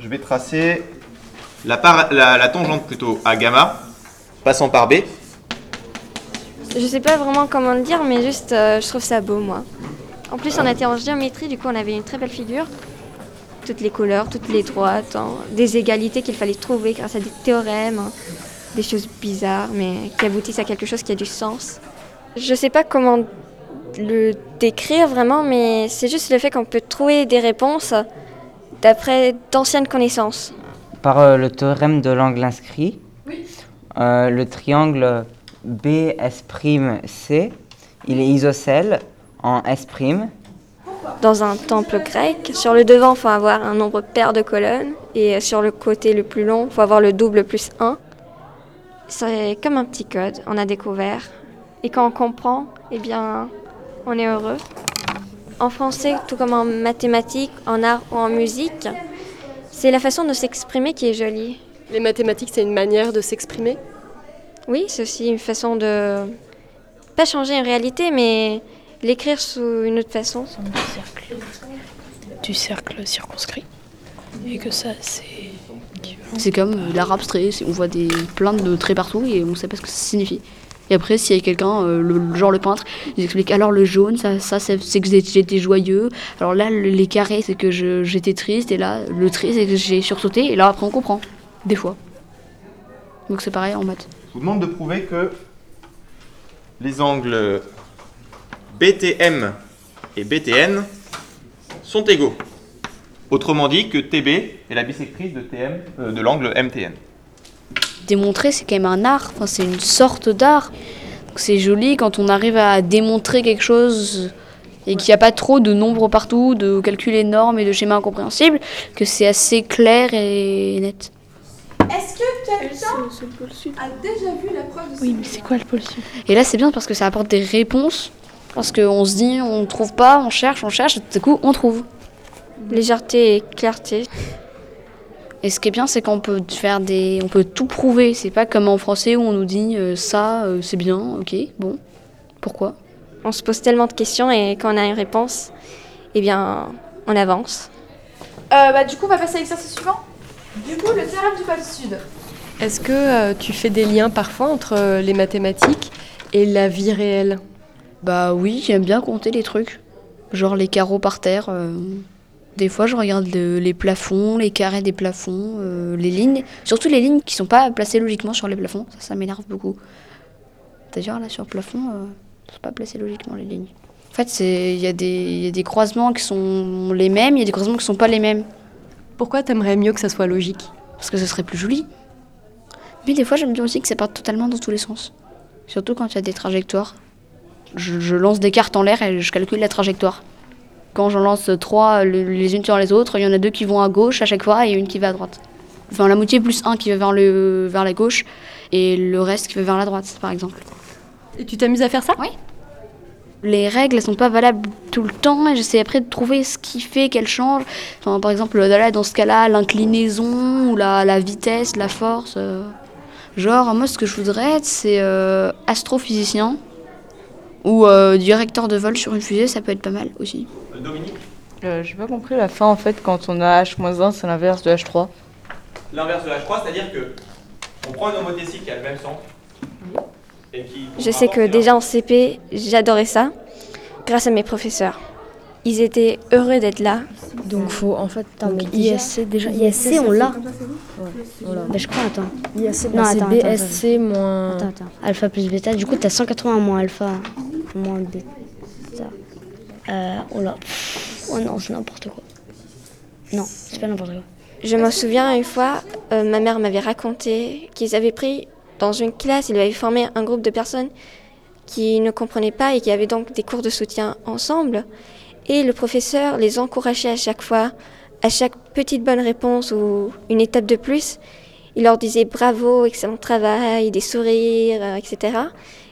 je vais tracer la, tangente plutôt à gamma, passant par B. Je sais pas vraiment comment le dire, mais juste, euh, je trouve ça beau, moi. En plus, on était en géométrie, du coup, on avait une très belle figure. Toutes les couleurs, toutes les droites, hein, des égalités qu'il fallait trouver grâce à des théorèmes, hein, des choses bizarres, mais qui aboutissent à quelque chose qui a du sens. Je sais pas comment le décrire vraiment, mais c'est juste le fait qu'on peut trouver des réponses d'après d'anciennes connaissances. Par euh, le théorème de l'angle inscrit, euh, le triangle BS'(C), il est isocèle en S'. Dans un temple grec, sur le devant, il faut avoir un nombre pair de colonnes, et sur le côté le plus long, il faut avoir le double plus 1. C'est comme un petit code, on a découvert. Et quand on comprend, eh bien, on est heureux. En français, tout comme en mathématiques, en art ou en musique, c'est la façon de s'exprimer qui est jolie. Les mathématiques, c'est une manière de s'exprimer? Oui, c'est aussi une façon de pas changer une réalité, mais l'écrire sous une autre façon. du cercle circonscrit. Et que ça, c'est. C'est comme l'art abstrait, on voit des, plein de traits partout et on sait pas ce que ça signifie. Et après, s'il y a quelqu'un, euh, genre le peintre, il explique alors le jaune, ça, ça c'est que j'étais joyeux. Alors là, le- les carrés, c'est que j'étais triste. Et là, le trait, c'est que j'ai sursauté. Et là, après, on comprend. Des fois. Donc c'est pareil en maths. Je vous demande de prouver que les angles BTM et BTN sont égaux. Autrement dit que TB est la bisectrice de, euh, de l'angle MTN. Démontrer, c'est quand même un art. Enfin, c'est une sorte d'art. Donc c'est joli quand on arrive à démontrer quelque chose et qu'il n'y a pas trop de nombres partout, de calculs énormes et de schémas incompréhensibles, que c'est assez clair et net. Est-ce que quelqu'un a déjà vu la preuve de Oui, mais c'est quoi le pôle sud? Et là, c'est bien parce que ça apporte des réponses. Parce qu'on se dit, on ne trouve pas, on cherche, on cherche, et tout à coup, on trouve. Légèreté et clarté. Et ce qui est bien, c'est qu'on peut faire des, on peut tout prouver. C'est pas comme en français où on nous dit euh, ça, euh, c'est bien, ok, bon, pourquoi? On se pose tellement de questions et quand on a une réponse, eh bien, on avance. Euh, bah, du coup, on va passer à l'exercice suivant. Du coup, le théorème du pôle sud. Est-ce que euh, tu fais des liens parfois entre euh, les mathématiques et la vie réelle? Bah oui, j'aime bien compter les trucs, genre les carreaux par terre. Des fois, je regarde le- les plafonds, les carrés des plafonds, euh, les lignes, surtout les lignes qui sont pas placées logiquement sur les plafonds. Ça, ça m'énerve beaucoup. D'ailleurs, là, sur le plafond, euh, sont pas placées logiquement les lignes. En fait, il y, a des- il y a des croisements qui sont les mêmes, il y a des croisements qui sont pas les mêmes, Pourquoi t'aimerais mieux que ça soit logique? Parce que ce serait plus joli. Mais des fois, j'aime bien aussi que ça parte totalement dans tous les sens. Surtout quand il y a des trajectoires. Je, je lance des cartes en l'air et je calcule la trajectoire. Quand j'en lance trois le- les unes sur les autres, il y en a deux qui vont à gauche à chaque fois et une qui va à droite. Enfin, la moitié plus un qui va vers, le, vers la gauche et le reste qui va vers la droite, par exemple. Et tu t'amuses à faire ça? Oui. Les règles elles sont pas valables tout le temps et j'essaie après de trouver ce qui fait qu'elles changent. Enfin, par exemple, là, dans ce cas-là, l'inclinaison ou la, la vitesse, la force. euh. Genre, moi, ce que je voudrais être, c'est euh, astrophysicien ou euh, directeur de vol sur une fusée, ça peut être pas mal aussi. Dominique Euh, J'ai pas compris la fin en fait quand on a H-1 c'est l'inverse de H3. L'inverse de H3, c'est-à-dire que on prend une homothétie qui a le même sens. Et qui, Je sais que déjà en CP, j'adorais ça, grâce à mes professeurs. Ils étaient heureux d'être là. Donc faut en fait Attends, donc mais déjà- ISC déjà ISC, on l'a. on l'a. Bah, je crois, attends. ISC Non, bah, c'est attends, attends, BSC moins Attends, attends. Alpha plus bêta. Du coup, t'as 180 moins alpha moins bêta. Euh, oh là. Oh non, c'est n'importe quoi. Non, c'est pas n'importe quoi. Je me souviens une fois, euh, ma mère m'avait raconté qu'ils avaient pris dans une classe, ils avaient formé un groupe de personnes qui ne comprenaient pas et qui avaient donc des cours de soutien ensemble. Et le professeur les encourageait à chaque fois, à chaque petite bonne réponse ou une étape de plus. Il leur disait bravo, excellent travail, des sourires, euh, etc.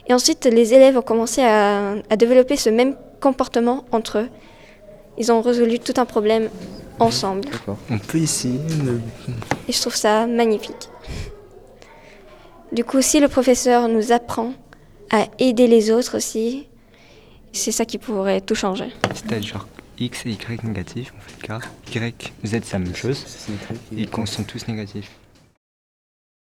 Et ensuite, les élèves ont commencé à, à développer ce même comportement entre eux. Ils ont résolu tout un problème ensemble. On peut essayer de... Et je trouve ça magnifique. Du coup, si le professeur nous apprend à aider les autres aussi, c'est ça qui pourrait tout changer. C'est-à-dire X et Y négatifs, on fait K. Y, Z c'est la même chose. Et qu'on sont tous négatifs.